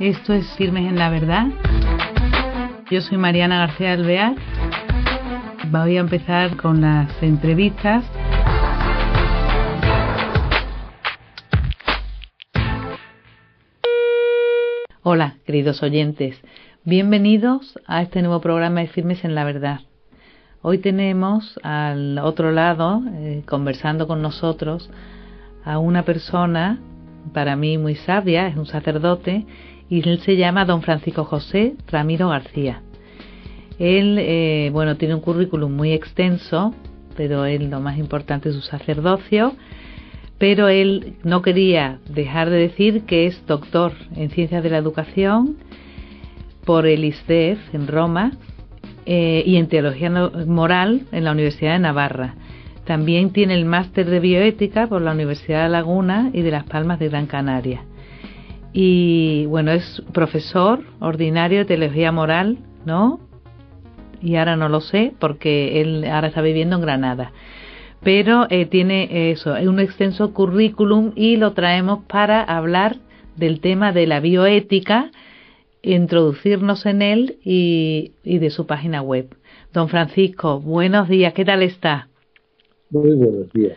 Esto es Firmes en la Verdad. Yo soy Mariana García Alvear. Voy a empezar con las entrevistas. Hola, queridos oyentes. Bienvenidos a este nuevo programa de Firmes en la Verdad. Hoy tenemos al otro lado, eh, conversando con nosotros, a una persona, para mí muy sabia, es un sacerdote, y él se llama don Francisco José Ramiro García. Él, eh, bueno, tiene un currículum muy extenso, pero él lo más importante es su sacerdocio, pero él no quería dejar de decir que es doctor en ciencias de la educación por el ISDEF en Roma eh, y en teología moral en la Universidad de Navarra. También tiene el máster de bioética por la Universidad de Laguna y de Las Palmas de Gran Canaria y bueno, es profesor ordinario de teología moral, ¿no? Y ahora no lo sé porque él ahora está viviendo en Granada. Pero eh, tiene eso, un extenso currículum y lo traemos para hablar del tema de la bioética, introducirnos en él y, y de su página web. Don Francisco, buenos días, ¿qué tal está? Muy buenos días,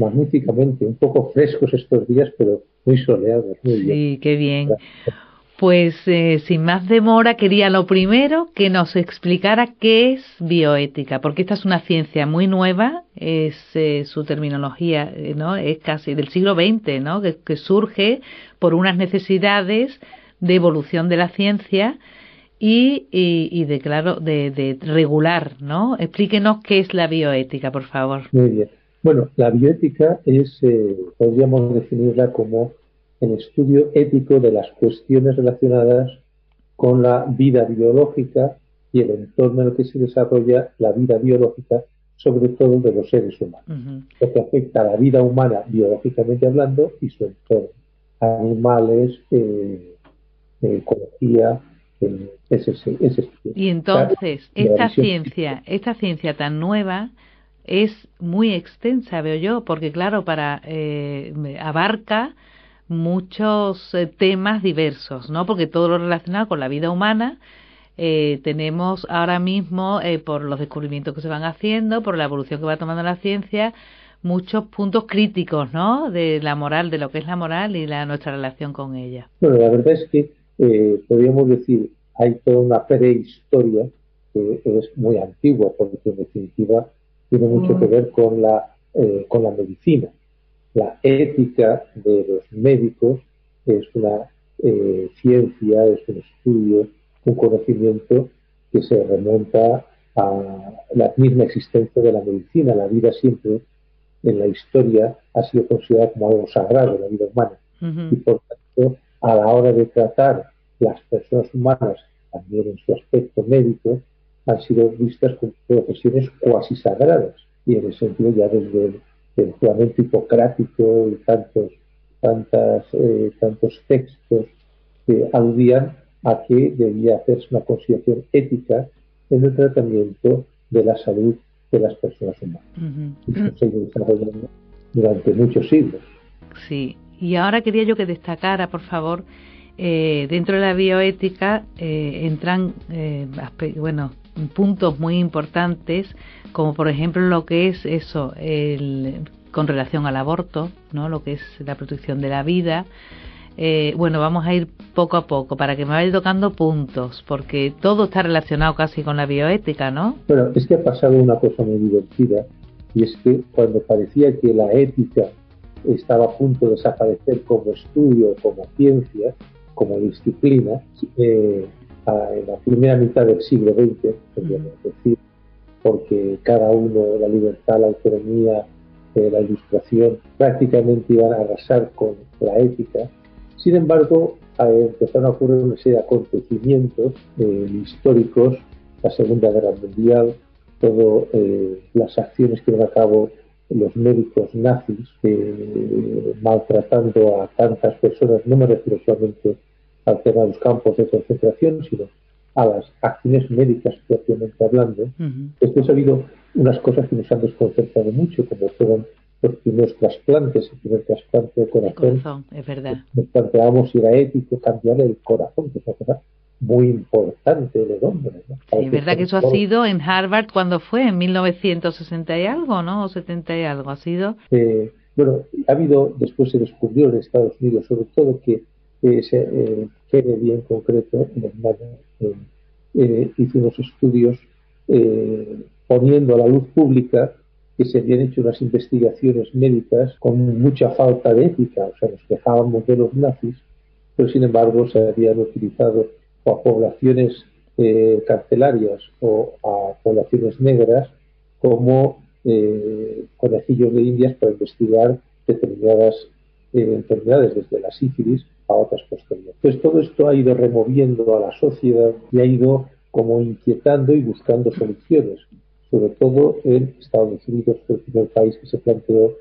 magníficamente, un poco frescos estos días, pero muy soleados. Muy sí, qué bien. Pues eh, sin más demora, quería lo primero que nos explicara qué es bioética, porque esta es una ciencia muy nueva, es eh, su terminología, eh, ¿no? Es casi del siglo XX, ¿no? Que, surge por unas necesidades de evolución de la ciencia y, y, de, claro, de, de, regular, ¿no? Explíquenos qué es la bioética, por favor. Muy bien. Bueno, la bioética es, eh, podríamos definirla como el estudio ético de las cuestiones relacionadas con la vida biológica y el entorno en el que se desarrolla la vida biológica, sobre todo de los seres humanos. Lo que afecta a la vida humana biológicamente hablando y su entorno. Animales, eh, ecología, eh, ese, ese, Y entonces, esta ciencia, esta ciencia tan nueva, es muy extensa, veo yo, porque claro, para eh, abarca muchos eh, temas diversos, ¿no? Porque todo lo relacionado con la vida humana eh, tenemos ahora mismo, eh, por los descubrimientos que se van haciendo, por la evolución que va tomando la ciencia, muchos puntos críticos, ¿no? De la moral, de lo que es la moral y la nuestra relación con ella. Bueno, la verdad es que podríamos decir hay toda una prehistoria que es muy antigua, porque en definitiva tiene mucho que ver con la, eh, con la medicina. La ética de los médicos es una eh, ciencia, es un estudio, un conocimiento que se remonta a la misma existencia de la medicina. La vida siempre en la historia ha sido considerada como algo sagrado, la vida humana. Y por tanto, a la hora de tratar las personas humanas, también en su aspecto médico, han sido vistas como profesiones cuasi sagradas y en el sentido ya desde el, juramento hipocrático y tantos, tantas, eh, tantos textos que aludían a que debía hacerse una consideración ética en el tratamiento de la salud de las personas humanas. Y eso se ha ido desarrollando durante muchos siglos. Sí, y ahora quería yo que destacara, por favor, eh, dentro de la bioética eh, entran, eh, bueno, puntos muy importantes, como por ejemplo lo que es eso, el, con relación al aborto, ¿no? lo que es la protección de la vida. Eh, bueno, vamos a ir poco a poco para que me vaya tocando puntos, porque todo está relacionado casi con la bioética, ¿no? Bueno, es que ha pasado una cosa muy divertida, y es que cuando parecía que la ética estaba a punto de desaparecer como estudio, como ciencia, como disciplina, eh, en la primera mitad del siglo XX, podríamos decir, porque cada uno, la libertad, la autonomía, eh, la ilustración, prácticamente iban a arrasar con la ética. Sin embargo, empezaron a ocurrir una serie de acontecimientos eh, históricos, la Segunda Guerra Mundial, todas eh, las acciones que llevan a cabo los médicos nazis, maltratando a tantas personas, no me refiero solamente al tema de los campos de concentración, sino a las acciones médicas propiamente hablando, después ha habido unas cosas que nos han desconcertado mucho, como fueron los primeros trasplantes, el primer trasplante de corazón, es verdad. nos planteábamos si era ético cambiar el corazón, que es una cosa muy importante del hombre. ¿no? Sí, es verdad que eso ha sido en Harvard cuando fue, en 1960 y algo, ¿no? O 70 y algo, ha sido. Eh, bueno, ha habido, después se descubrió en Estados Unidos, sobre todo que eh, eh Kennedy en concreto, en eh, hizo unos estudios poniendo a la luz pública que se habían hecho unas investigaciones médicas con mucha falta de ética, o sea, nos quejábamos de los nazis, pero sin embargo se habían utilizado a poblaciones eh, carcelarias o a poblaciones negras como eh, conejillos de indias para investigar determinadas eh, enfermedades, desde la sífilis a otras posteriores. Entonces todo esto ha ido removiendo a la sociedad y ha ido como inquietando y buscando soluciones, sobre todo en Estados Unidos, fue el primer país que se planteó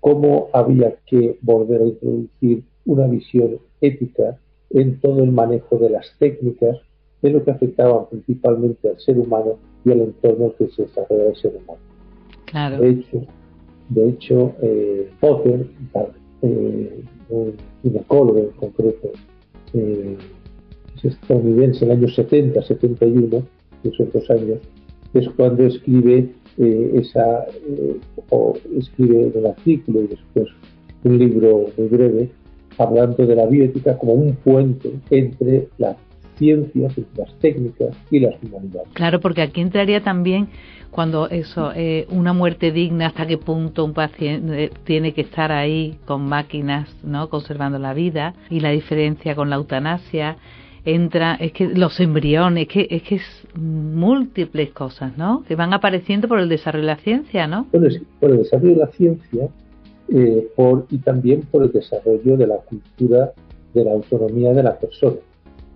cómo había que volver a introducir una visión ética en todo el manejo de las técnicas de lo que afectaba principalmente al ser humano y al entorno que se desarrolla el ser humano. Claro. De hecho, de hecho eh, Potter, eh, un ginecólogo en concreto, eh, es estadounidense en el año 70, 71, esos dos años, es cuando escribe eh, esa, o escribe un artículo y después un libro muy breve hablando de la bioética como un puente entre las ciencias, las técnicas y las humanidades. Claro, porque aquí entraría también cuando eso, eh, una muerte digna, hasta qué punto un paciente eh, tiene que estar ahí con máquinas, ¿no? Conservando la vida y la diferencia con la eutanasia entra, es que los embriones, es que es que es múltiples cosas, ¿no? Que van apareciendo por el desarrollo de la ciencia, ¿no? por el desarrollo de la ciencia eh, por, y también por el desarrollo de la cultura de la autonomía de la persona.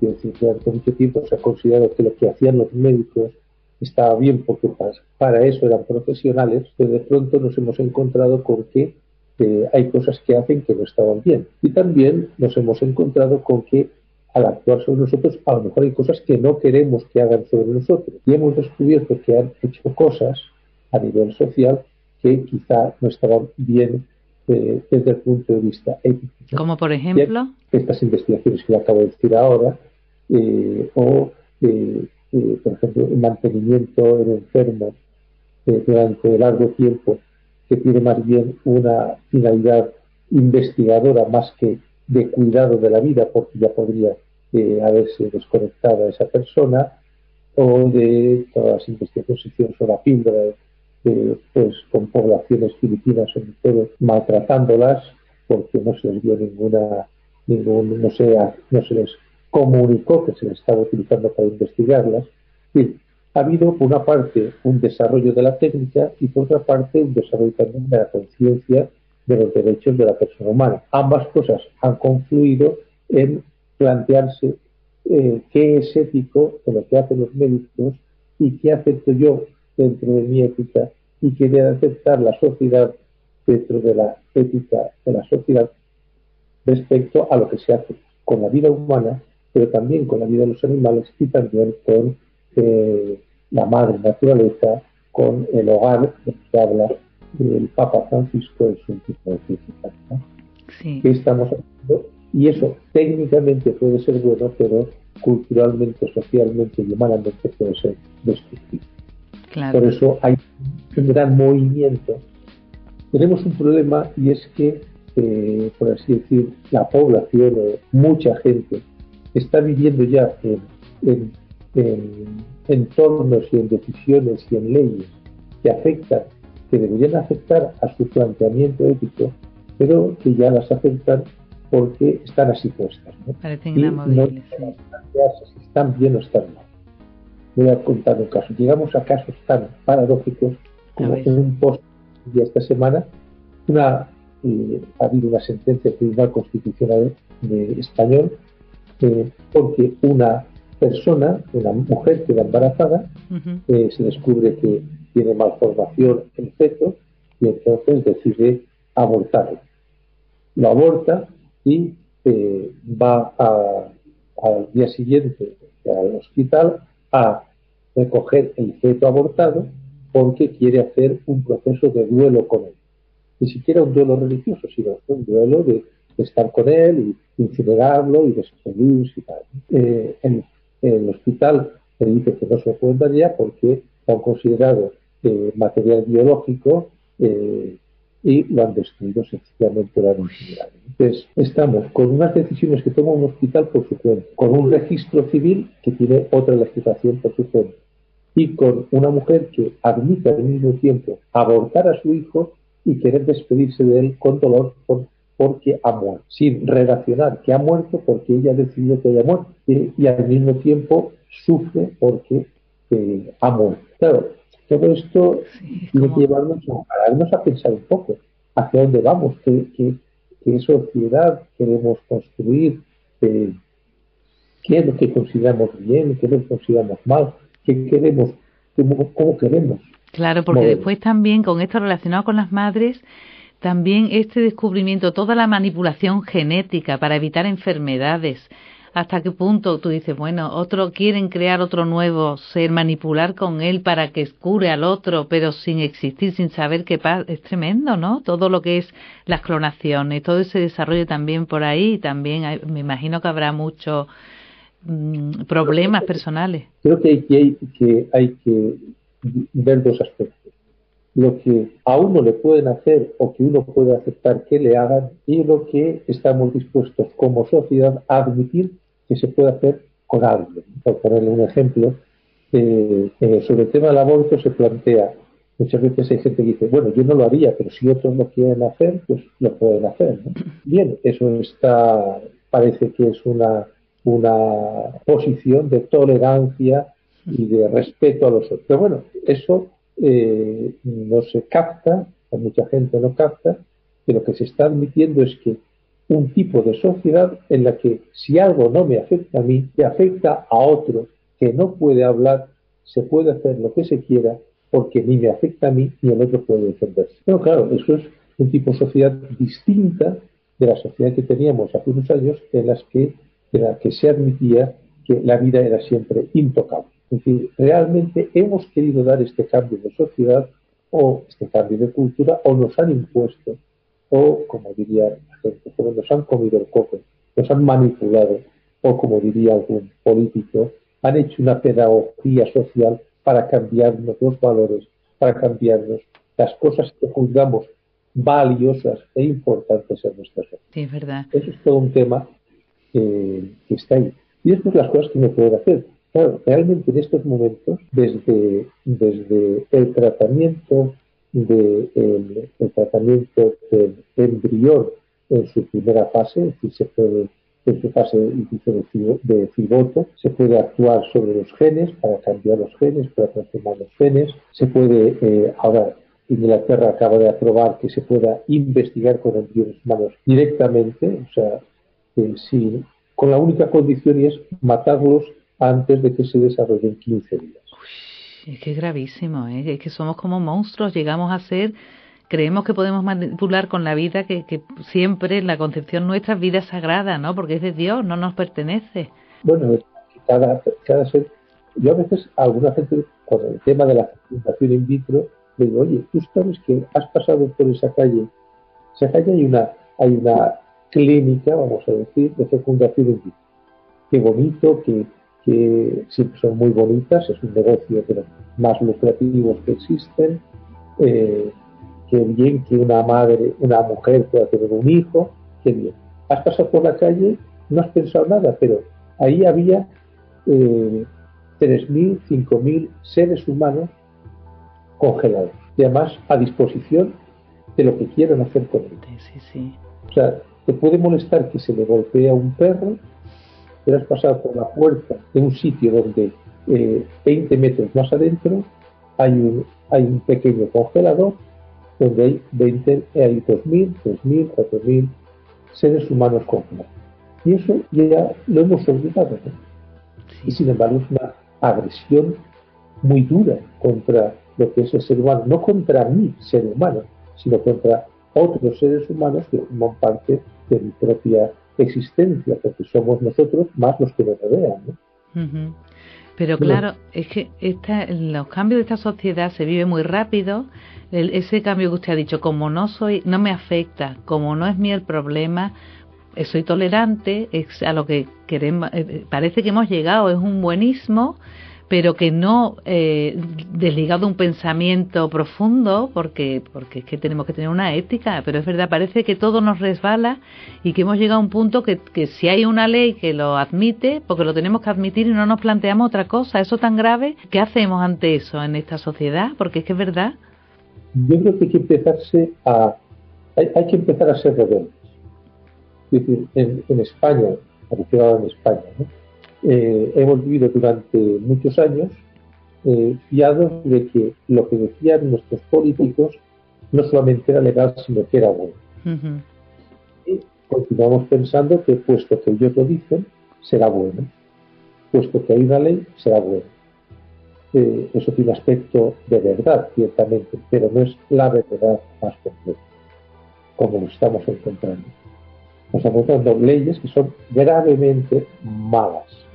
Es decir, durante mucho tiempo se ha considerado que lo que hacían los médicos estaba bien porque para eso eran profesionales, pero de pronto nos hemos encontrado con que eh, hay cosas que hacen que no estaban bien. Y también nos hemos encontrado con que al actuar sobre nosotros, a lo mejor hay cosas que no queremos que hagan sobre nosotros. Y hemos descubierto que han hecho cosas a nivel social que quizá no estaban bien eh, desde el punto de vista ético. Como por ejemplo. Estas investigaciones que acabo de decir ahora, eh, o eh, por ejemplo el mantenimiento en enfermos durante largo tiempo, que tiene más bien una finalidad investigadora más que de cuidado de la vida, porque ya podría haberse desconectado a esa persona, o de todas las investigaciones que hicieron sobre la píldora pues con poblaciones filipinas sobre todo maltratándolas porque no se les dio ninguna ningún no se no se les comunicó que se les estaba utilizando para investigarlas ha habido por una parte un desarrollo de la técnica y por otra parte un desarrollo también de la conciencia de los derechos de la persona humana. Ambas cosas han confluido en plantearse eh, qué es ético de lo que hacen los médicos y qué acepto yo dentro de mi ética y que debe aceptar la sociedad dentro de la ética de la sociedad respecto a lo que se hace con la vida humana, pero también con la vida de los animales y también con eh, la madre naturaleza, con el hogar de que habla el Papa Francisco en su último ¿no? sí. ¿Qué estamos haciendo? Y eso técnicamente puede ser bueno, pero culturalmente, socialmente y humanamente puede ser destructivo. Por eso hay un gran movimiento. Tenemos un problema y es que, eh, por así decir, la población, mucha gente, está viviendo ya en, entornos y en decisiones y en leyes que afectan, que deberían afectar a su planteamiento ético, pero que ya las afectan porque están así puestas. ¿no? Parecen inamovibles. si están bien o están mal voy a contar un caso. Llegamos a casos tan paradójicos como en un post de esta semana, una, eh, ha habido una sentencia del Tribunal Constitucional de español eh, porque una persona, una mujer que va embarazada, eh, se descubre que tiene malformación el feto y entonces decide abortarlo. Lo aborta y va al día siguiente al hospital a recoger el feto abortado porque quiere hacer un proceso de duelo con él. ni siquiera un duelo religioso, sino un duelo de, estar con él y incinerarlo y despedirse y tal. Eh, en, el hospital se dice que no se ya porque han considerado eh, material biológico eh, y lo han destruido sencillamente la incinerado. Entonces, estamos con unas decisiones que toma un hospital por su cuenta, con un registro civil que tiene otra legislación por su cuenta, y con una mujer que admite al mismo tiempo abortar a su hijo y querer despedirse de él con dolor porque ha muerto, sin relacionar que ha muerto porque ella ha decidido que haya muerto y, al mismo tiempo sufre porque eh, ha muerto. Claro, todo esto tiene que llevarnos a a pensar un poco hacia dónde vamos, qué, qué, sociedad queremos construir, eh, qué es lo que consideramos bien, qué es lo que consideramos mal, qué queremos, cómo queremos. Claro, porque después también con esto relacionado con las madres, también este descubrimiento, toda la manipulación genética para evitar enfermedades, hasta qué punto tú dices, bueno, otro quieren crear otro nuevo ser, manipular con él para que cure al otro, pero sin existir, sin saber qué pasa, es tremendo, ¿no? Todo lo que es las clonaciones, todo ese desarrollo también por ahí, también me imagino que habrá muchos mm, problemas personales. Creo que hay que, hay que ver dos aspectos. Lo que a uno le pueden hacer o que uno puede aceptar que le hagan y lo que estamos dispuestos como sociedad a admitir que se puede hacer con alguien. Por ponerle un ejemplo, eh, eh, sobre el tema del aborto se plantea, muchas veces hay gente que dice, bueno, yo no lo haría, pero si otros lo quieren hacer, pues lo pueden hacer. Bien, eso está, parece que es una, una posición de tolerancia y de respeto a los otros. Pero bueno, eso eh, no se capta, mucha gente no capta, que lo que se está admitiendo es que un tipo de sociedad en la que si algo no me afecta a mí, te afecta a otro que no puede hablar, se puede hacer lo que se quiera porque ni me afecta a mí ni el otro puede defenderse. Pero claro, eso es un tipo de sociedad distinta de la sociedad que teníamos hace unos años en las que, en la que se admitía que la vida era siempre intocable. Es decir, realmente hemos querido dar este cambio de sociedad o este cambio de cultura o nos han impuesto o, como diría la gente, nos han comido el coco, nos han manipulado o, como diría algún político, han hecho una pedagogía social para cambiarnos los valores, para cambiarnos las cosas que juzgamos valiosas e importantes en nuestra sociedad. Sí, es verdad. Eso es todo un tema que está ahí. Y estas son las cosas que me pueden hacer. Claro, realmente en estos momentos, desde, desde el tratamiento de, el, tratamiento del embrión en su primera fase, es decir, se puede en su fase de cigoto, se puede actuar sobre los genes para cambiar los genes, para transformar los genes, se puede, eh, ahora Inglaterra acaba de aprobar que se pueda investigar con embriones humanos directamente, o sea, si, con la única condición es matarlos antes de que se desarrollen 15 días. es que es gravísimo, ¿eh? es que somos como monstruos, llegamos a ser, creemos que podemos manipular con la vida que, que siempre en la concepción nuestra es vida sagrada, ¿no? Porque es de Dios, no nos pertenece. Bueno, cada, cada ser, yo a veces a alguna gente con el tema de la fecundación in vitro le digo, oye, tú sabes que has pasado por esa calle, esa calle hay una, hay una clínica, vamos a decir, de fecundación in vitro. Qué bonito, que que siempre son muy bonitas, es un negocio de los más lucrativos que existen, eh, qué bien que una madre, una mujer pueda tener un hijo, qué bien. Has pasado por la calle, no has pensado nada, pero ahí había eh, 3.000, 5.000 seres humanos congelados y además a disposición de lo que quieran hacer con ellos. Sí, sí. O sea, te puede molestar que se le golpee a un perro, has pasado por la puerta de un sitio donde 20 eh, metros más adentro hay un, hay un pequeño congelador donde hay 20, hay 2.000, 3.000, 4.000 seres humanos congelados. Y eso ya lo hemos olvidado. Y sin embargo es una agresión muy dura contra lo que es el ser humano, no contra mí, ser humano, sino contra otros seres humanos que forman parte de mi propia existencia, porque somos nosotros más los que nos rodean. Pero claro, es que esta, los cambios de esta sociedad se vive muy rápido. ese cambio que usted ha dicho, como no soy, no me afecta, como no es mi el problema, eh, soy tolerante, es a lo que queremos, eh, parece que hemos llegado, es un buenismo pero que no eh, desligado de un pensamiento profundo, porque, porque es que tenemos que tener una ética, pero es verdad, parece que todo nos resbala y que hemos llegado a un punto que, que si hay una ley que lo admite, porque lo tenemos que admitir y no nos planteamos otra cosa, eso tan grave, ¿qué hacemos ante eso en esta sociedad? Porque es que es verdad. Yo creo que hay que empezarse a, hay, que empezar a ser rebeldes. Es decir, en, España, en España, ¿no? Eh, hemos vivido durante muchos años eh, fiados de que lo que decían nuestros políticos no solamente era legal, sino que era bueno. Y continuamos pensando que puesto que ellos lo dicen, será bueno. Puesto que hay una ley, será bueno. Eh, eso tiene un aspecto de verdad, ciertamente, pero no es la verdad más completa, como lo estamos encontrando. Nos estamos encontrando leyes que son gravemente malas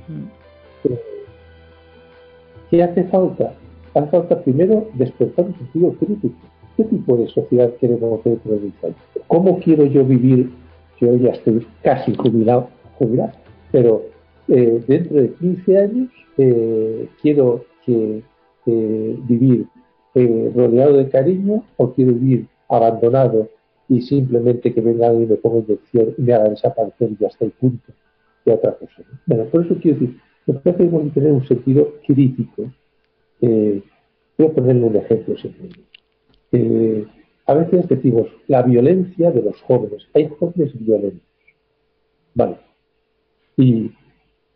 ¿Qué hace falta? Hace falta primero despertar un sentido crítico. ¿Qué tipo de sociedad queremos realizar? ¿Cómo quiero yo vivir? Yo ya estoy casi jubilado, jubilado pero eh, dentro de 15 años eh, quiero que, vivir eh, rodeado de cariño o quiero vivir abandonado y simplemente que venga alguien y me ponga inyección y me haga desaparecer y ya está y punto otra cosa. Bueno, por eso quiero decir, tenemos que tener un sentido crítico. Eh, voy a ponerle un ejemplo simple. Eh, a veces decimos la violencia de los jóvenes. Hay jóvenes violentos. Vale. Y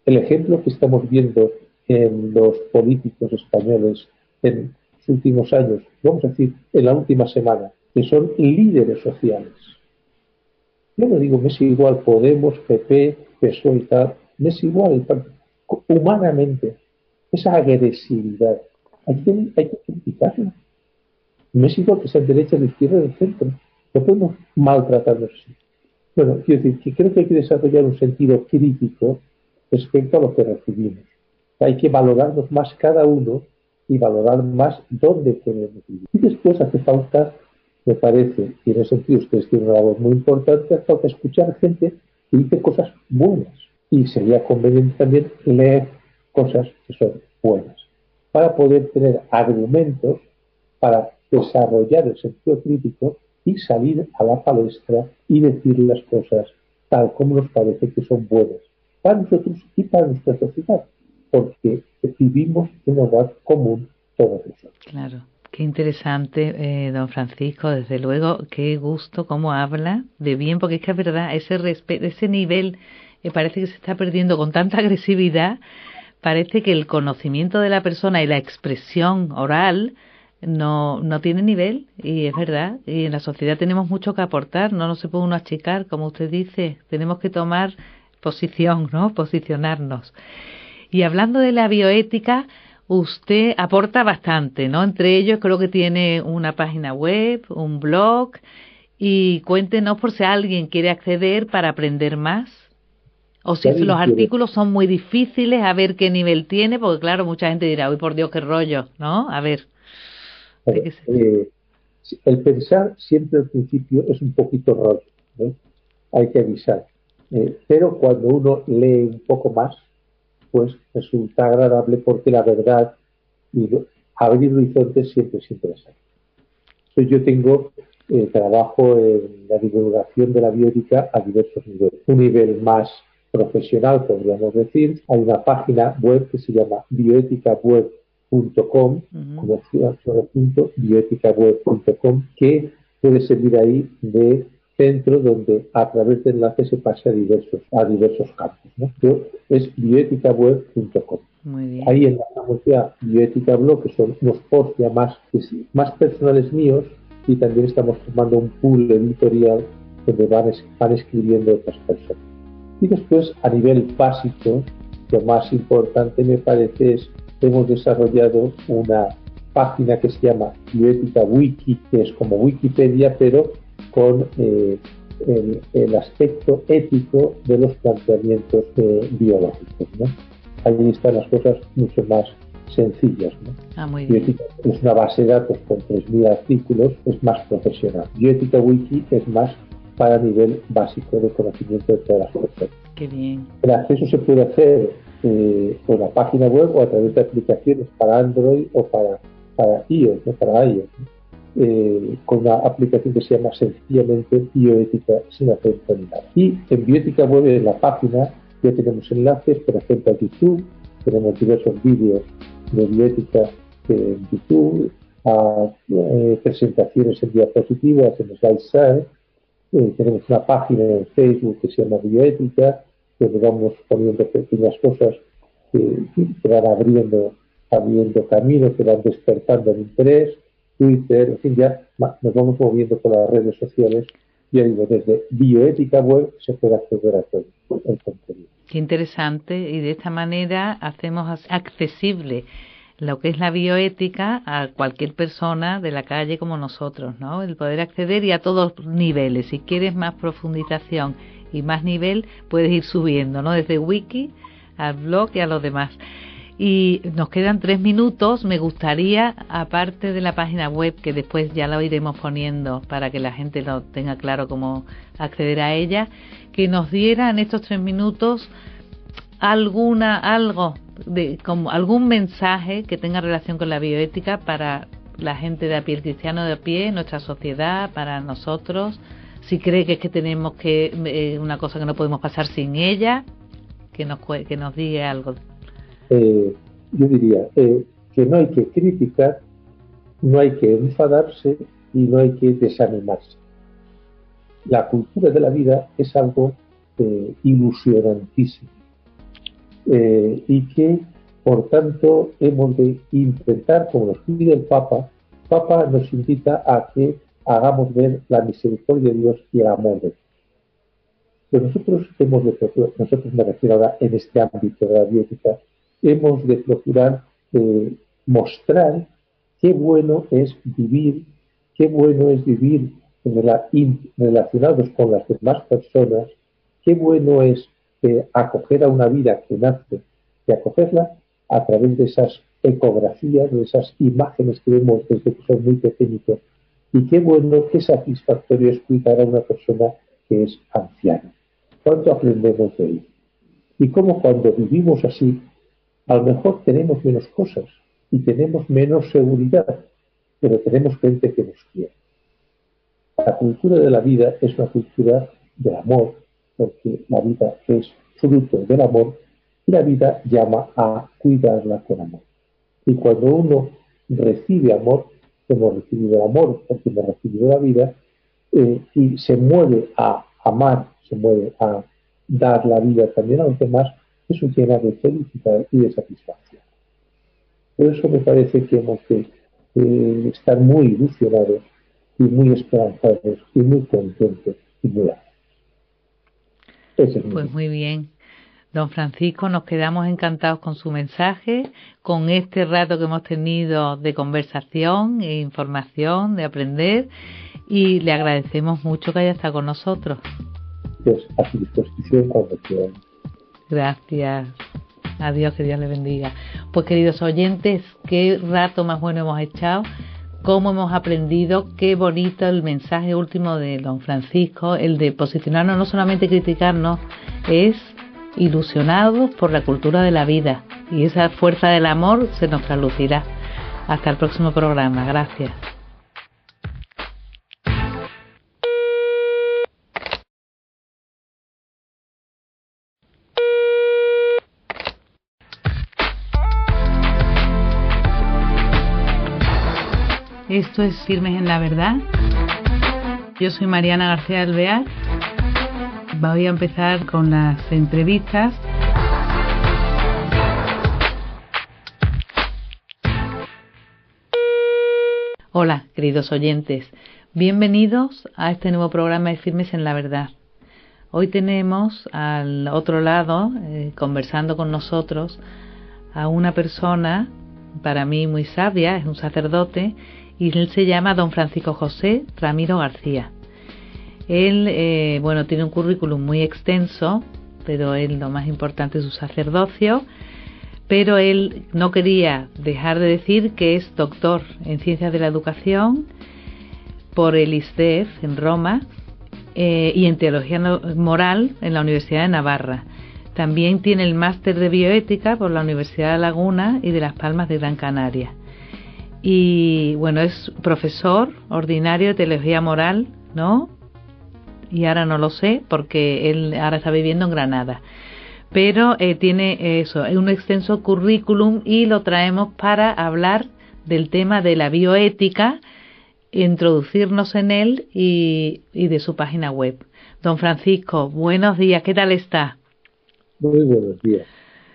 el ejemplo que estamos viendo en los políticos españoles en los últimos años, vamos a decir, en la última semana, que son líderes sociales. Yo no digo que es igual Podemos, PP, Tal, me es igual, humanamente, esa agresividad, hay que, hay que criticarla. No es igual que sea derecha, de izquierda, del centro. No podemos maltratarnos así. Bueno, quiero decir que creo que hay que desarrollar un sentido crítico respecto a lo que recibimos. Hay que valorarnos más cada uno y valorar más dónde queremos vivir. Y después hace falta, me parece, y en ese sentido ustedes tienen una voz muy importante, hace falta escuchar gente y dice cosas buenas. Y sería conveniente también leer cosas que son buenas, para poder tener argumentos para desarrollar el sentido crítico y salir a la palestra y decir las cosas tal como nos parece que son buenas para nosotros y para nuestra sociedad, porque vivimos en un hogar común todos nosotros. Claro. Qué interesante, eh, don Francisco, desde luego, qué gusto cómo habla de bien, porque es que es verdad, ese, ese nivel eh, parece que se está perdiendo con tanta agresividad, parece que el conocimiento de la persona y la expresión oral no, no tiene nivel, y es verdad, y en la sociedad tenemos mucho que aportar, no nos se puede uno achicar, como usted dice, tenemos que tomar posición, ¿no? Posicionarnos. Y hablando de la bioética, usted aporta bastante, ¿no? Entre ellos creo que tiene una página web, un blog y cuéntenos por si alguien quiere acceder para aprender más. O si los artículos son muy difíciles, a ver qué nivel tiene, porque claro, mucha gente dirá, uy, por Dios, qué rollo, ¿no? A ver. Eh, el pensar siempre al principio es un poquito rollo, ¿no? Hay que avisar. Eh, pero cuando uno lee un poco más, pues resulta agradable porque la verdad y abrir horizontes siempre es interesante. Entonces yo tengo eh, trabajo en la divulgación de la biótica a diversos niveles. Un nivel más profesional, podríamos decir, hay una página web que se llama bioeticaweb.com, uh bioeticaweb.com, que puede servir ahí de centro donde a través de enlaces se pase a diversos, a diversos campos. ¿no? es bioeticaweb.com. Ahí enlazamos ya Bioética Blog, que son unos posts ya más, más personales míos, y también estamos formando un pool editorial donde van, van escribiendo otras personas. Y después, a nivel básico, lo más importante me parece es hemos desarrollado una página que se llama Bioética Wiki, que es como Wikipedia, pero con eh, el, aspecto ético de los planteamientos eh, biológicos. ahí están las cosas mucho más sencillas. ¿no? Ah, muy Bioética es una base de datos con 3.000 artículos, es más profesional. Bioética Wiki es más para nivel básico de conocimiento de todas las personas. Qué bien. El acceso se puede hacer eh, por la página web o a través de aplicaciones para Android o para, para iOS, para iOS eh, con una aplicación que se llama sencillamente Bioética sin acento ni nada. Y en Bioética Web, en la página, ya tenemos enlaces, por ejemplo, a YouTube, tenemos diversos vídeos de bioética en YouTube, a eh, presentaciones en diapositivas, en SlideShare, eh, tenemos una página en Facebook que se llama Bioética, donde vamos poniendo pequeñas cosas que, van abriendo, abriendo caminos, que van despertando el interés, Twitter, en fin, ya nos vamos moviendo por las redes sociales. Ya digo, desde Bioética Web se puede acceder a todo el contenido. Qué interesante, y de esta manera hacemos accesible lo que es la bioética a cualquier persona de la calle como nosotros, ¿no? El poder acceder y a todos niveles. Si quieres más profundización y más nivel, puedes ir subiendo, ¿no? Desde wiki al blog y a los demás. Y nos quedan tres minutos. Me gustaría, aparte de la página web, que después ya la iremos poniendo para que la gente lo tenga claro cómo acceder a ella, que nos diera en estos tres minutos alguna, algo de, como algún mensaje que tenga relación con la bioética para la gente de a pie, el cristiano de a pie, nuestra sociedad, para nosotros, si cree que es que tenemos que eh, una cosa que no podemos pasar sin ella, que nos que nos diga algo. Eh, yo diría eh, que no hay que criticar, no hay que enfadarse y no hay que desanimarse. La cultura de la vida es algo ilusionantísimo eh, y que, por tanto, hemos de intentar, como nos pide el Papa, Papa nos invita a que hagamos ver la misericordia de Dios y el amor de Dios. Pero nosotros hemos de nosotros me refiero ahora en este ámbito de la bioética, hemos de procurar eh, mostrar qué bueno es vivir, qué bueno es vivir relacionados con las demás personas, qué bueno es acoger a una vida que nace, y acogerla a través de esas ecografías, de esas imágenes que vemos desde que son muy pequeñitos. Y qué bueno, qué satisfactorio es cuidar a una persona que es anciana. ¿Cuánto aprendemos de él? Y cómo cuando vivimos así, a lo mejor tenemos menos cosas y tenemos menos seguridad, pero tenemos gente que nos quiere. La cultura de la vida es una cultura del amor, porque la vida es fruto del amor y la vida llama a cuidarla con amor. Y cuando uno recibe amor, hemos recibido el amor porque hemos recibido la vida, eh, y se mueve a amar, se mueve a dar la vida también a los demás, eso llena de felicidad y de satisfacción. Por eso me parece que hemos de eh, estar muy ilusionados y muy esperanzados y muy contentos y muy pues muy bien. Don Francisco, nos quedamos encantados con su mensaje, con este rato que hemos tenido de conversación e información, de aprender, y le agradecemos mucho que haya estado con nosotros. Pues a su disposición cuando quieran. Gracias. Adiós, que Dios le bendiga. Pues queridos oyentes, qué rato más bueno hemos echado cómo hemos aprendido, qué bonito el mensaje último de don Francisco, el de posicionarnos, no solamente criticarnos, es ilusionados por la cultura de la vida y esa fuerza del amor se nos traducirá. Hasta el próximo programa. Gracias. Esto es Firmes en la Verdad. Yo soy Mariana García Alvear. Voy a empezar con las entrevistas. Hola, queridos oyentes. Bienvenidos a este nuevo programa de Firmes en la Verdad. Hoy tenemos al otro lado, eh, conversando con nosotros, a una persona, para mí muy sabia, es un sacerdote, y él se llama don Francisco José Ramiro García. Él, eh, bueno, tiene un currículum muy extenso, pero él lo más importante es su sacerdocio. pero él no quería dejar de decir que es doctor en ciencias de la educación por el ISTEF en Roma eh, y en teología moral en la Universidad de Navarra. También tiene el máster de bioética por la Universidad de Laguna y de Las Palmas de Gran Canaria. Y bueno, es profesor ordinario de teología moral, ¿no? Y ahora no lo sé porque él ahora está viviendo en Granada. Pero eh, tiene eso, un extenso currículum y lo traemos para hablar del tema de la bioética, introducirnos en él y, y de su página web. Don Francisco, buenos días, ¿qué tal está? Muy buenos días.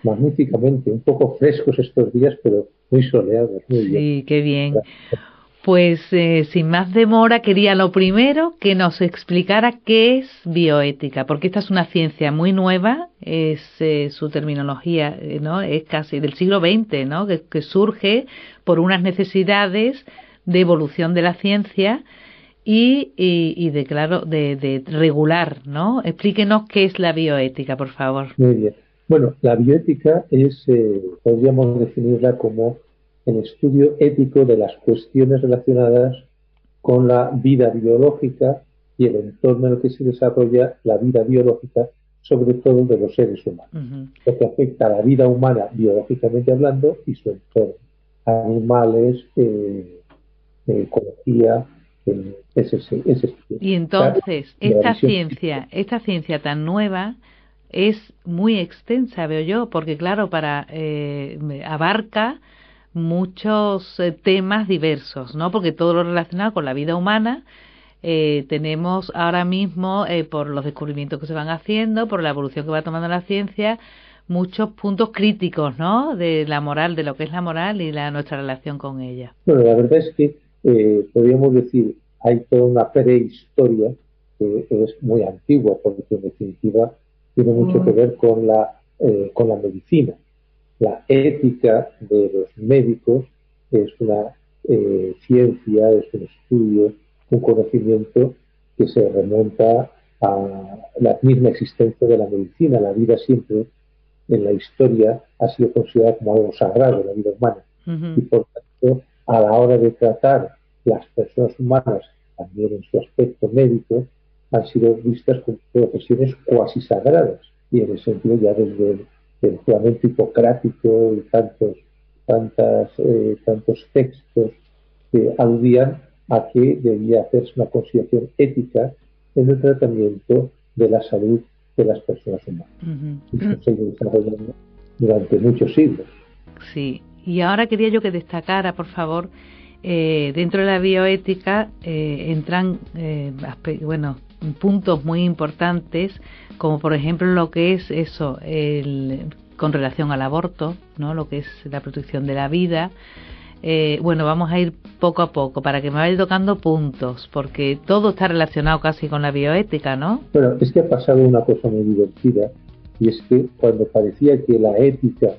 Magníficamente, un poco frescos estos días, pero muy soleados. Muy sí, qué bien. Pues eh, sin más demora, quería lo primero que nos explicara qué es bioética, porque esta es una ciencia muy nueva, es eh, su terminología, eh, ¿no? Es casi del siglo XX, ¿no? Que, surge por unas necesidades de evolución de la ciencia y, y, de, claro, de, de, regular, ¿no? Explíquenos qué es la bioética, por favor. Muy bien. Bueno, la bioética es, eh, podríamos definirla como el estudio ético de las cuestiones relacionadas con la vida biológica y el entorno en el que se desarrolla la vida biológica, sobre todo de los seres humanos. Lo que afecta a la vida humana biológicamente hablando y su entorno. Animales, eh, ecología, y entonces, esta ciencia, esta ciencia tan nueva es muy extensa, veo yo, porque claro, para eh, abarca muchos eh, temas diversos, ¿no? Porque todo lo relacionado con la vida humana eh, tenemos ahora mismo, por los descubrimientos que se van haciendo, por la evolución que va tomando la ciencia, muchos puntos críticos, ¿no? De la moral, de lo que es la moral y la nuestra relación con ella. Bueno, la verdad es que eh, podríamos decir, hay toda una prehistoria que es muy antigua, porque en definitiva tiene mucho que ver con la, eh, con la medicina. La ética de los médicos es una eh, ciencia, es un estudio, un conocimiento que se remonta a la misma existencia de la medicina. La vida siempre en la historia ha sido considerada como algo sagrado, la vida humana. Y por tanto, a la hora de tratar las personas humanas, también en su aspecto médico, han sido vistas como profesiones cuasi sagradas. Y en ese sentido, ya desde el, juramento hipocrático y tantos, tantas, eh, tantos textos que aludían a que debía hacerse una consideración ética en el tratamiento de la salud de las personas humanas. Y eso se ha ido desarrollando durante muchos siglos. Sí, y ahora quería yo que destacara, por favor, eh, dentro de la bioética eh, entran eh, bueno puntos muy importantes como por ejemplo lo que es eso el, con relación al aborto no lo que es la protección de la vida. Bueno vamos a ir poco a poco para que me vaya tocando puntos porque todo está relacionado casi con la bioética no bueno es que ha pasado una cosa muy divertida y es que cuando parecía que la ética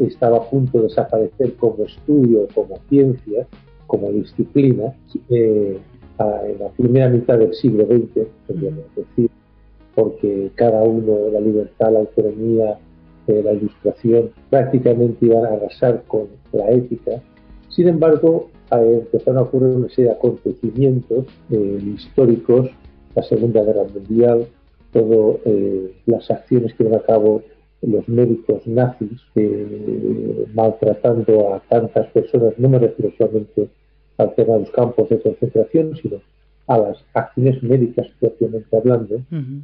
estaba a punto de desaparecer como estudio, como ciencia, como disciplina, eh, en la primera mitad del siglo XX, podríamos decir, porque cada uno, la libertad, la autonomía, eh, la ilustración, prácticamente iban a arrasar con la ética. Sin embargo, empezaron a ocurrir una serie de acontecimientos eh, históricos, la Segunda Guerra Mundial, todas las acciones que llevan a cabo los médicos nazis eh, maltratando a tantas personas, no me refiero solamente al tema de los campos de concentración, sino a las acciones médicas propiamente hablando.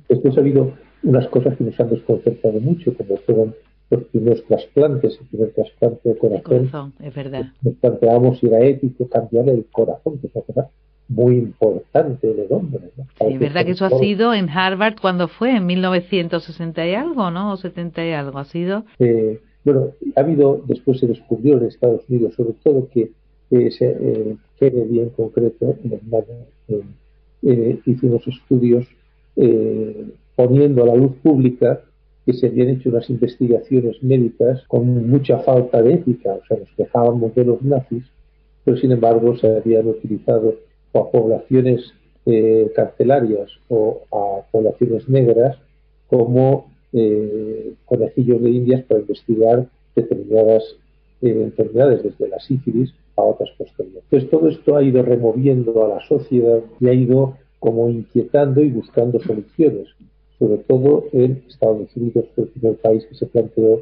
Después ha habido unas cosas que nos han desconcertado mucho, como fueron los primeros trasplantes, el primer trasplante de corazón. es verdad. Nos planteábamos si era ético cambiar el corazón, que es una cosa muy importante del hombre. ¿no? Sí, es verdad que eso ha sido en Harvard cuando fue, en 1960 y algo, ¿no? O 70 y algo, ha sido. Eh, bueno, ha habido, después se descubrió en Estados Unidos, sobre todo que eh, se, Kennedy en concreto, eh, eh, hizo unos estudios eh, poniendo a la luz pública que se habían hecho unas investigaciones médicas con mucha falta de ética, o sea, nos quejábamos de los nazis, pero sin embargo se habían utilizado a poblaciones eh, carcelarias o a poblaciones negras como eh, conejillos de indias para investigar determinadas eh, enfermedades, desde la sífilis a otras posteriores. Entonces todo esto ha ido removiendo a la sociedad y ha ido como inquietando y buscando soluciones. Sobre todo en Estados Unidos fue el primer país que se planteó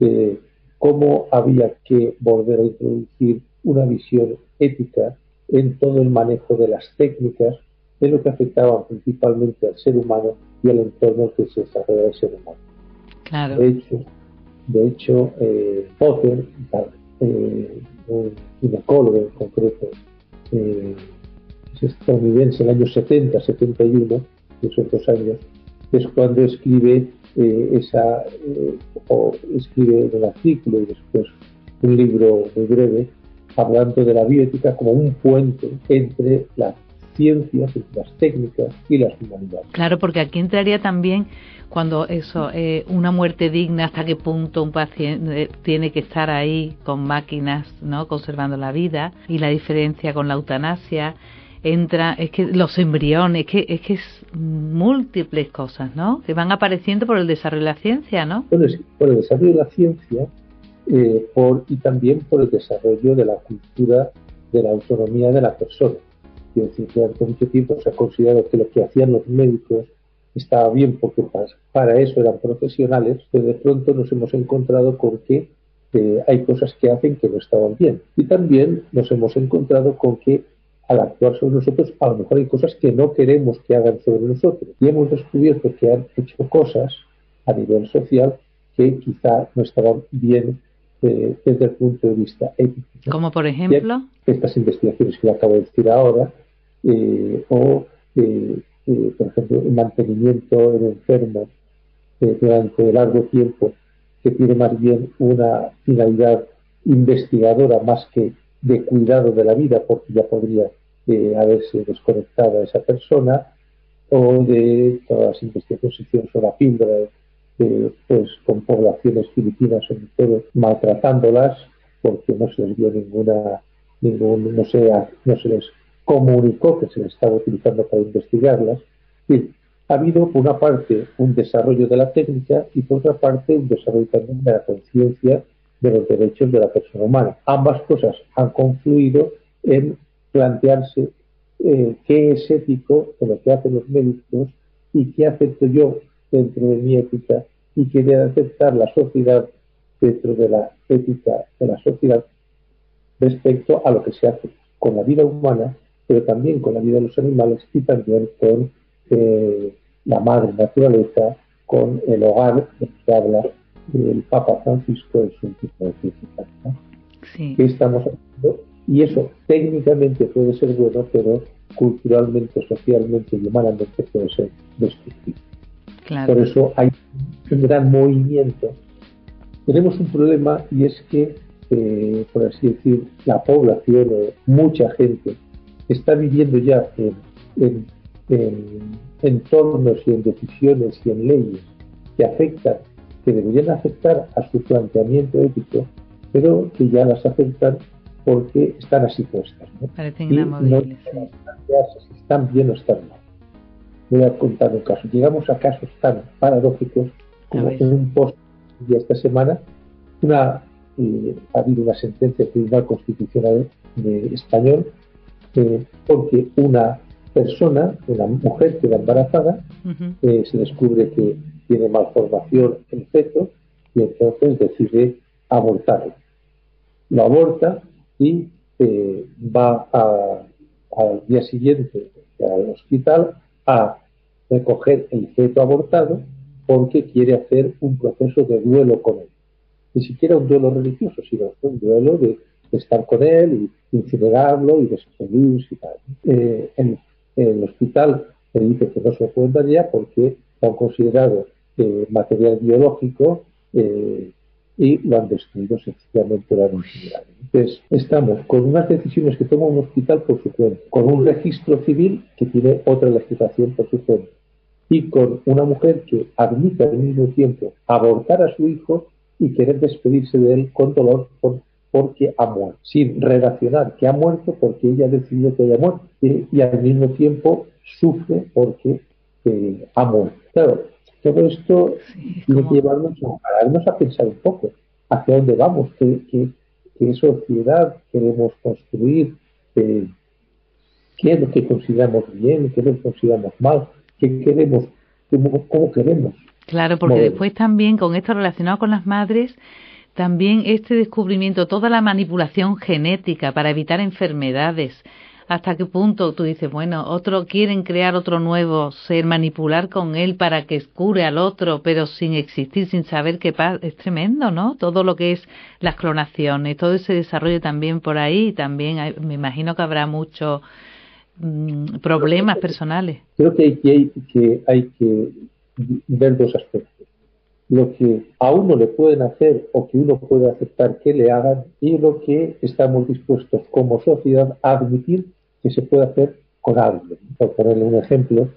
eh, cómo había que volver a introducir una visión ética en todo el manejo de las técnicas en lo que afectaba principalmente al ser humano y al entorno que se desarrolla el ser humano. Claro. De hecho, de hecho eh, Potter, eh, un ginecólogo en concreto, eh, es estadounidense en el año 70, 71, esos años, es cuando escribe eh, esa, o escribe un artículo y después un libro muy breve hablando de la bioética como un puente entre las ciencias, las técnicas y las humanidades. Claro, porque aquí entraría también cuando eso, eh, una muerte digna, hasta qué punto un paciente eh, tiene que estar ahí con máquinas, ¿no? Conservando la vida y la diferencia con la eutanasia entra, es que los embriones, es que es que es múltiples cosas, ¿no? Que van apareciendo por el desarrollo de la ciencia, ¿no? Por el, por el desarrollo de la ciencia eh, por, y también por el desarrollo de la cultura de la autonomía de la persona. Quiero decir, durante mucho tiempo se ha considerado que lo que hacían los médicos estaba bien porque para eso eran profesionales, pero de pronto nos hemos encontrado con que eh, hay cosas que hacen que no estaban bien. Y también nos hemos encontrado con que al actuar sobre nosotros, a lo mejor hay cosas que no queremos que hagan sobre nosotros. Y hemos descubierto que han hecho cosas a nivel social que quizá no estaban bien eh, desde el punto de vista ético. Como por ejemplo. Estas investigaciones que acabo de decir ahora, eh, o eh, eh, por ejemplo, el mantenimiento en enfermos eh, durante largo tiempo, que tiene más bien una finalidad investigadora más que de cuidado de la vida, porque ya podría haberse desconectado a esa persona, o de todas las investigaciones que sobre la píldora, pues con poblaciones filipinas, sobre todo, maltratándolas, porque no se les dio ninguna, ningún, no, se, no se les comunicó que se le estaba utilizando para investigarlas. ha habido, por una parte, un desarrollo de la técnica y, por otra parte, un desarrollo también de la conciencia de los derechos de la persona humana. Ambas cosas han confluido en plantearse eh, qué es ético de lo que hacen los médicos y qué acepto yo dentro de mi ética y qué debe aceptar la sociedad dentro de la ética de la sociedad respecto a lo que se hace con la vida humana pero también con la vida de los animales y también con eh, la madre naturaleza, con el hogar de que habla el Papa Francisco en su último ¿no? sí. ¿Qué estamos haciendo? Y eso técnicamente puede ser bueno, pero culturalmente, socialmente y humanamente puede ser destructivo. Claro. Por eso hay un gran movimiento. Tenemos un problema y es que, eh, por así decir, la población, mucha gente, está viviendo ya en, entornos y en decisiones y en leyes que afectan, que deberían afectar a su planteamiento ético, pero que ya las afectan porque están así puestas. ¿no? Parecen y no si están bien o están mal. Voy a contar un caso. Llegamos a casos tan paradójicos como en un post de esta semana, una, eh, ha habido una sentencia del Tribunal Constitucional de español eh, porque una persona, una mujer que va embarazada, eh, se descubre que tiene malformación el feto y entonces decide abortarlo. Lo aborta y eh, va al día siguiente al hospital a recoger el feto abortado porque quiere hacer un proceso de duelo con él. Ni siquiera un duelo religioso, sino un duelo de estar con él y incinerarlo y despedirse y tal. Eh, en, el hospital se dice que no se puede porque lo han considerado eh, material biológico eh, y lo han destruido sencillamente han incinerado. Entonces, estamos con unas decisiones que toma un hospital por su cuenta, con un registro civil que tiene otra legislación por su cuenta y con una mujer que admite al mismo tiempo abortar a su hijo y querer despedirse de él con dolor por porque ha muerto, sin relacionar que ha muerto porque ella decidió que haya muerto y, al mismo tiempo sufre porque eh, ha muerto. Claro, todo esto tiene que llevarnos a, a pensar un poco. hacia dónde vamos, qué, qué, sociedad queremos construir, qué es lo que consideramos bien, qué es lo que consideramos mal, qué queremos, cómo, queremos. Claro, porque después también con esto relacionado con las madres, también este descubrimiento, toda la manipulación genética para evitar enfermedades, hasta qué punto tú dices, bueno, otro quieren crear otro nuevo ser, manipular con él para que cure al otro, pero sin existir, sin saber qué pasa, es tremendo, ¿no? Todo lo que es las clonaciones, todo ese desarrollo también por ahí, también me imagino que habrá muchos mm, problemas personales. Creo que hay, que hay que ver dos aspectos lo que a uno le pueden hacer o que uno puede aceptar que le hagan y lo que estamos dispuestos como sociedad a admitir que se puede hacer con alguien. Por ponerle un ejemplo,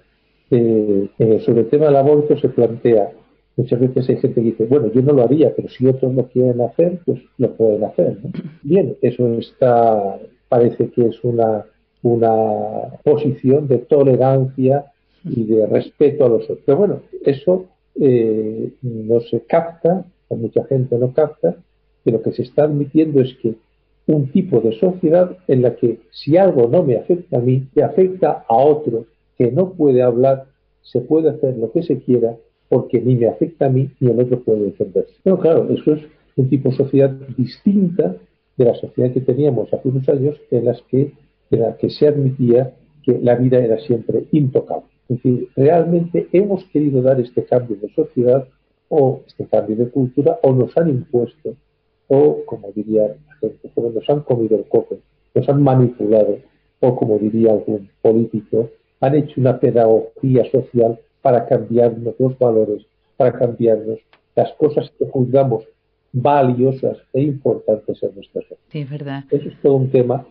eh, eh, sobre el tema del aborto se plantea, muchas veces hay gente que dice, bueno, yo no lo haría, pero si otros lo quieren hacer, pues lo pueden hacer. Bien, eso está, parece que es una, una posición de tolerancia y de respeto a los otros. Pero bueno, eso eh, no se capta, mucha gente no capta, que lo que se está admitiendo es que un tipo de sociedad en la que si algo no me afecta a mí, que afecta a otro que no puede hablar, se puede hacer lo que se quiera porque ni me afecta a mí ni el otro puede defenderse. Pero claro, eso es un tipo de sociedad distinta de la sociedad que teníamos hace unos años en las que, en la que se admitía que la vida era siempre intocable. Es decir, realmente hemos querido dar este cambio de sociedad o este cambio de cultura o nos han impuesto o, como diría la gente, nos han comido el coco, nos han manipulado o, como diría algún político, han hecho una pedagogía social para cambiarnos los valores, para cambiarnos las cosas que juzgamos valiosas e importantes en nuestra sociedad. Sí, es verdad. Eso es todo un tema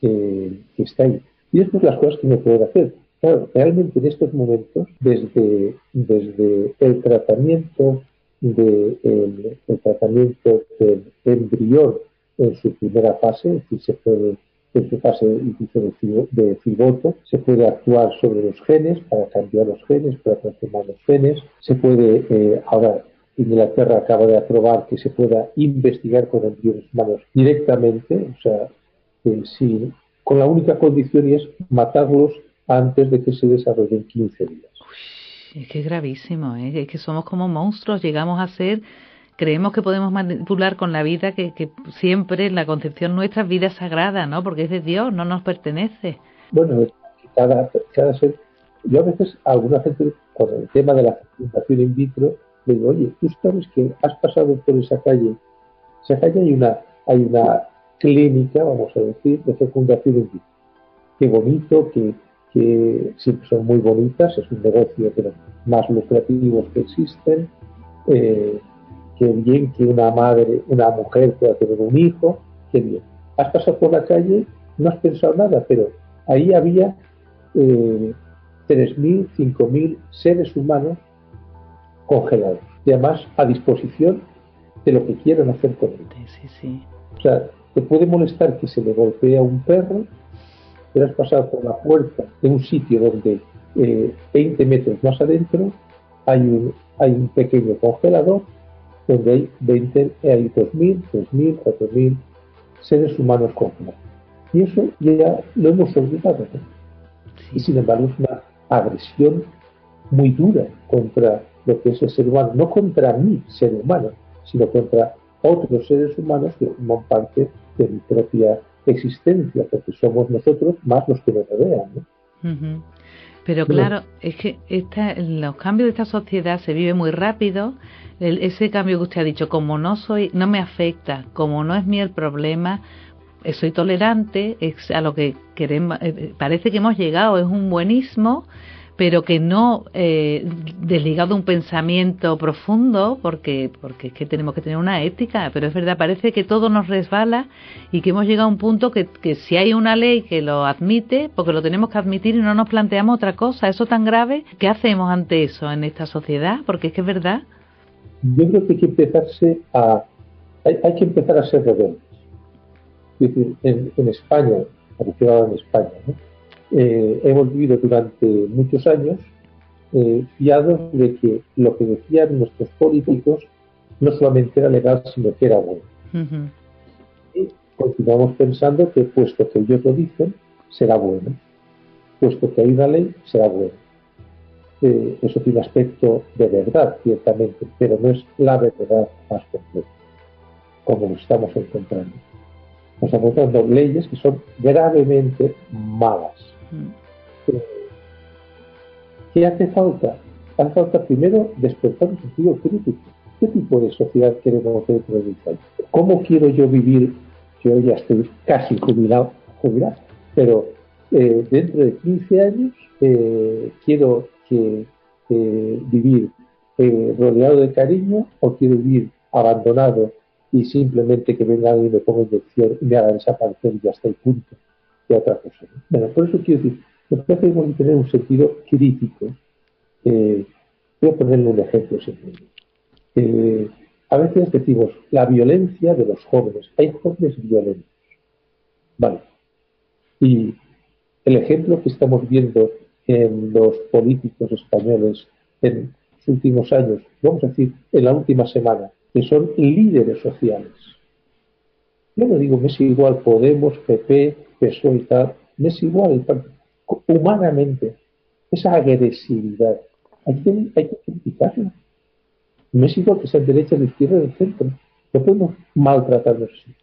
que está ahí. Y estas son las cosas que me pueden hacer. Claro, realmente en estos momentos, desde, desde el tratamiento de, el, tratamiento del embrión en su primera fase, es decir, se puede, en su fase de cigoto, se puede actuar sobre los genes para cambiar los genes, para transformar los genes, se puede, eh, ahora Inglaterra acaba de aprobar que se pueda investigar con embriones humanos directamente, o sea, sí, con la única condición y es matarlos antes de que se desarrollen 15 días. es que es gravísimo, ¿eh? es que somos como monstruos, llegamos a ser, creemos que podemos manipular con la vida que, que siempre en la concepción nuestra es vida sagrada, ¿no? Porque es de Dios, no nos pertenece. Bueno, cada, cada ser, yo a veces a alguna gente con el tema de la fecundación in vitro le digo, oye, tú sabes que has pasado por esa calle, esa calle hay una, hay una clínica, vamos a decir, de fecundación in vitro. Qué bonito, que que son muy bonitas, es un negocio de los más lucrativos que existen, eh, que bien que una madre, una mujer pueda tener un hijo, qué bien. Has pasado por la calle, no has pensado nada, pero ahí había eh, 3.000, 5.000 seres humanos congelados y además a disposición de lo que quieran hacer con ellos. Sí, sí. O sea, te puede molestar que se le golpee a un perro, pero has pasado por la puerta de un sitio donde 20 eh, metros más adentro hay un, hay un pequeño congelador donde hay 20, hay 2.000, 3.000, 4.000 seres humanos congelados. Y eso ya lo hemos olvidado. Y sin embargo es una agresión muy dura contra lo que es el ser humano, no contra mí, ser humano, sino contra otros seres humanos que forman parte de mi propia existencia, porque somos nosotros más los que nos rodean. ¿no? Pero claro, es que esta, los cambios de esta sociedad se vive muy rápido. ese cambio que usted ha dicho, como no soy, no me afecta, como no es mío el problema, eh, soy tolerante, es a lo que queremos, eh, parece que hemos llegado, es un buenismo pero que no eh, desligado un pensamiento profundo, porque, porque es que tenemos que tener una ética, pero es verdad, parece que todo nos resbala y que hemos llegado a un punto que, que si hay una ley que lo admite, porque lo tenemos que admitir y no nos planteamos otra cosa, eso tan grave, ¿qué hacemos ante eso en esta sociedad? Porque es que es verdad. Yo creo que hay que empezarse a, hay, hay que empezar a ser rebeldes. Es decir, en, en España, en España, ¿no? Eh, hemos vivido durante muchos años eh, fiados de que lo que decían nuestros políticos no solamente era legal, sino que era bueno. Y continuamos pensando que puesto que ellos lo dicen, será bueno. Puesto que hay una ley, será bueno. Eh, eso tiene aspecto de verdad, ciertamente, pero no es la verdad más completa, como lo estamos encontrando. Nos estamos encontrando leyes que son gravemente malas. Eh, ¿Qué hace falta? Hace falta primero despertar un sentido crítico. ¿Qué tipo de sociedad queremos dentro de ¿Cómo quiero yo vivir? Yo ya estoy casi jubilado, jubilado pero eh, dentro de 15 años eh, quiero que, vivir eh, rodeado de cariño o quiero vivir abandonado y simplemente que venga alguien y me ponga inyección y me haga desaparecer y está y punto. Y otra cosa. Bueno, por eso quiero decir, nosotros tenemos que tener un sentido crítico. voy a ponerle un ejemplo simple. Eh, a veces decimos la violencia de los jóvenes. Hay jóvenes violentos. Vale. Y el ejemplo que estamos viendo en los políticos españoles en los últimos años, vamos a decir, en la última semana, que son líderes sociales. Yo no digo, me es igual Podemos, PP, PSOE y tal, me es igual, humanamente, esa agresividad, hay que, hay que criticarla. No es igual que sea derecha, de izquierda, del centro. No podemos maltratarnos así.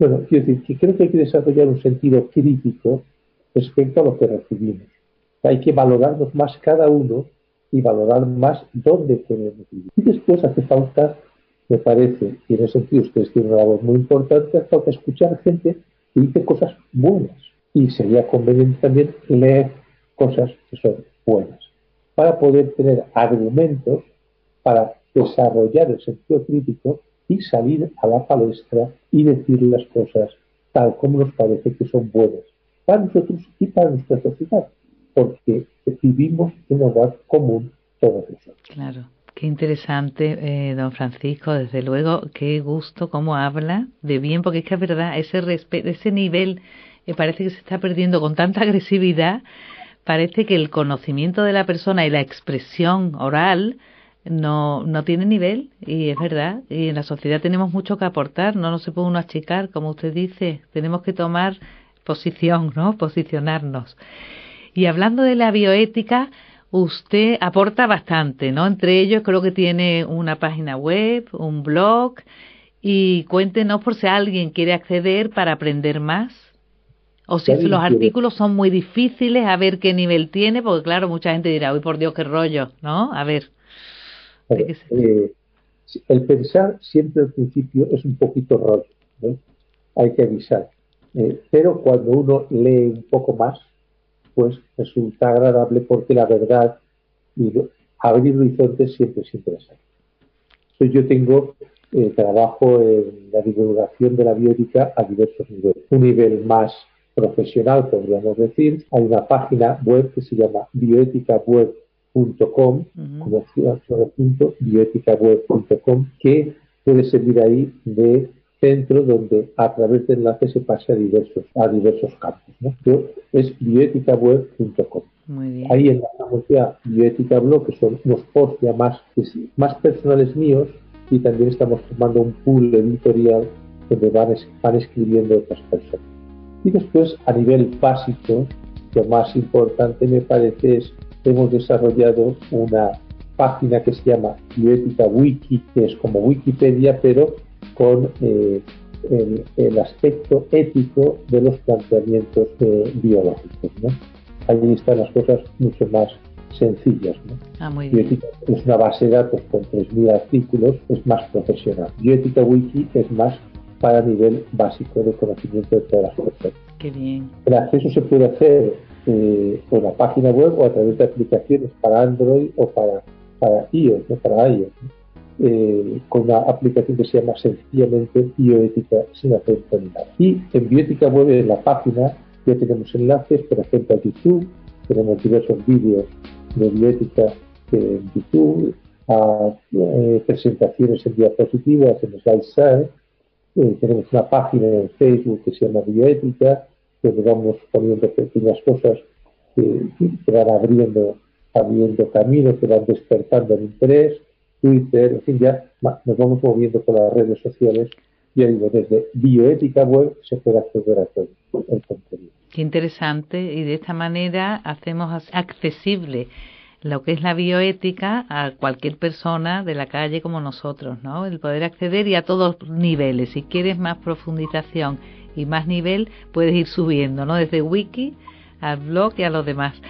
Bueno, quiero decir que creo que hay que desarrollar un sentido crítico respecto a lo que recibimos. Hay que valorarnos más cada uno y valorar más dónde queremos vivir. Y después hace falta, me parece, y en ese sentido ustedes tienen una voz muy importante, falta escuchar gente que dice cosas buenas. Y sería conveniente también leer cosas que son buenas, para poder tener argumentos para desarrollar el sentido crítico y salir a la palestra y decir las cosas tal como nos parece que son buenas para nosotros y para nuestra sociedad, porque vivimos en un hogar común todos nosotros. Claro. Qué interesante, eh, don Francisco, desde luego, qué gusto cómo habla de bien, porque es que es verdad, ese, ese nivel me parece que se está perdiendo con tanta agresividad, parece que el conocimiento de la persona y la expresión oral no, no tiene nivel y es verdad. Y en la sociedad tenemos mucho que aportar, no nos se puede uno achicar, como usted dice. Tenemos que tomar posición, ¿no? Posicionarnos. Y hablando de la bioética, usted aporta bastante, ¿no? Entre ellos creo que tiene una página web, un blog y cuéntenos por si alguien quiere acceder para aprender más. O si los artículos son muy difíciles, a ver qué nivel tiene, porque claro, mucha gente dirá, uy, por Dios, qué rollo, ¿no? A ver. Eh, el pensar siempre al principio es un poquito rollo, hay que avisar. Eh, pero cuando uno lee un poco más, pues resulta agradable porque la verdad y abrir horizontes siempre es interesante. Entonces yo tengo eh, trabajo en la divulgación de la biótica a diversos niveles. Un nivel más profesional, podríamos decir, hay una página web que se llama bioética web .com, como bioeticaweb.com, que puede servir ahí de centro donde a través de enlace se pase a diversos, a diversos campos. ¿no? es bioeticaweb.com. Ahí enlazamos ya Bioética Blog, que son unos posts ya más, más personales míos, y también estamos formando un pool editorial donde van, van escribiendo otras personas. Y después, a nivel básico, lo más importante me parece es hemos desarrollado una página que se llama Bioética Wiki, que es como Wikipedia, pero con eh, el, aspecto ético de los planteamientos eh, biológicos. ¿no? Allí están las cosas mucho más sencillas. ¿no? Ah, muy bien. es una base de datos con 3.000 artículos, es más profesional. Bioética Wiki es más para nivel básico de conocimiento de todas las personas. Qué bien. El acceso se puede hacer eh, por la página web o a través de aplicaciones para Android o para, para iOS, para iOS, eh, con una aplicación que se llama sencillamente bioética sin acento ni. Y en bioética web, en la página, ya tenemos enlaces, por ejemplo, a YouTube, tenemos diversos vídeos de bioética en YouTube, a eh, presentaciones en diapositivas, en SlideShare, eh, tenemos una página en Facebook que se llama Bioética, que vamos poniendo pequeñas cosas que, van abriendo, abriendo caminos, que van despertando el interés. Twitter, en fin, ya nos vamos moviendo por las redes sociales. Ya desde bioética web se puede acceder a todo el contenido. Qué interesante y de esta manera hacemos accesible lo que es la bioética a cualquier persona de la calle como nosotros, ¿no? El poder acceder y a todos niveles. Si quieres más profundización y más nivel, puedes ir subiendo, ¿no? Desde wiki al blog y a los demás.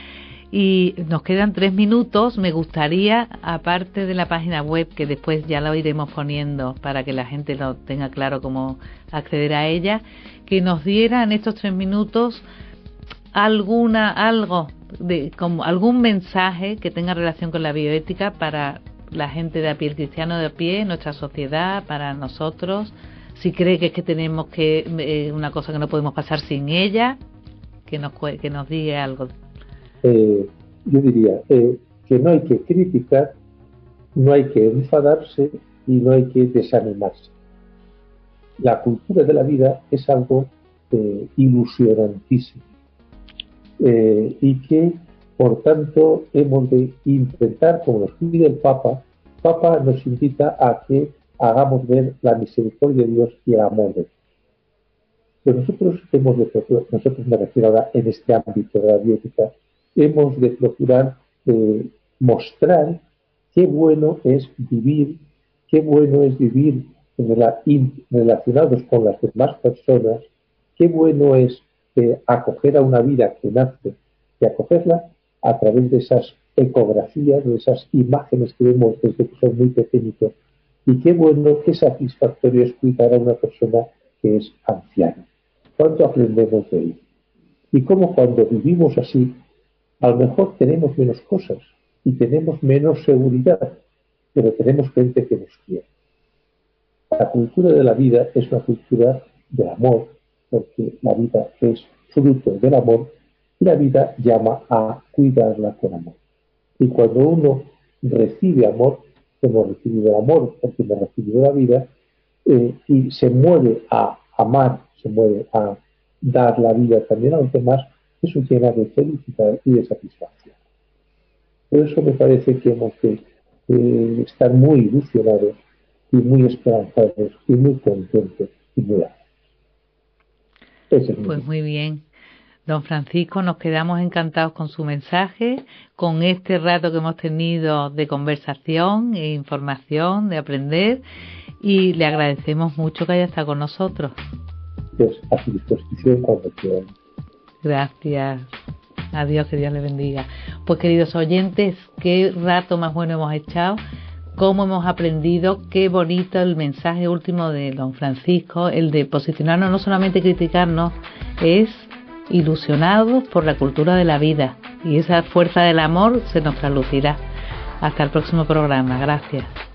Y nos quedan tres minutos. Me gustaría, aparte de la página web, que después ya la iremos poniendo para que la gente lo tenga claro cómo acceder a ella, que nos diera en estos tres minutos alguna, algo, de, como algún mensaje que tenga relación con la bioética para la gente de a pie, el cristiano de a pie, nuestra sociedad, para nosotros. Si cree que es que tenemos que, eh, una cosa que no podemos pasar sin ella, que nos, que nos diga algo eh, yo diría eh, que no hay que criticar, no hay que enfadarse y no hay que desanimarse. La cultura de la vida es algo eh, ilusionantísimo y que, por tanto, hemos de intentar, como nos pide el Papa, Papa nos invita a que hagamos ver la misericordia de Dios y el amor de Dios. Pero nosotros hemos de nosotros me refiero ahora en este ámbito de la bioética, hemos de procurar eh, mostrar qué bueno es vivir, qué bueno es vivir relacionados con las demás personas, qué bueno es eh, acoger a una vida que nace y acogerla a través de esas ecografías, de esas imágenes que vemos desde que son muy pequeñitos. Y qué bueno, qué satisfactorio es cuidar a una persona que es anciana. ¿Cuánto aprendemos de él? Y cómo cuando vivimos así, a lo mejor tenemos menos cosas y tenemos menos seguridad, pero tenemos gente que nos quiere. La cultura de la vida es una cultura del amor, porque la vida es fruto del amor y la vida llama a cuidarla con amor. Y cuando uno recibe amor, hemos recibido el amor porque hemos recibido la vida, eh, y se mueve a amar, se mueve a dar la vida también a los demás, eso llena de felicidad y de satisfacción. Por eso me parece que hemos de eh, estar muy ilusionados y muy esperanzados y muy contentos y muy Pues muy bien. Don Francisco, nos quedamos encantados con su mensaje, con este rato que hemos tenido de conversación e información, de aprender, y le agradecemos mucho que haya estado con nosotros. Pues a su disposición cuando quieran. Gracias. Adiós, que Dios le bendiga. Pues queridos oyentes, qué rato más bueno hemos echado, cómo hemos aprendido, qué bonito el mensaje último de don Francisco, el de posicionarnos, no solamente criticarnos, es ilusionados por la cultura de la vida y esa fuerza del amor se nos traducirá. Hasta el próximo programa. Gracias.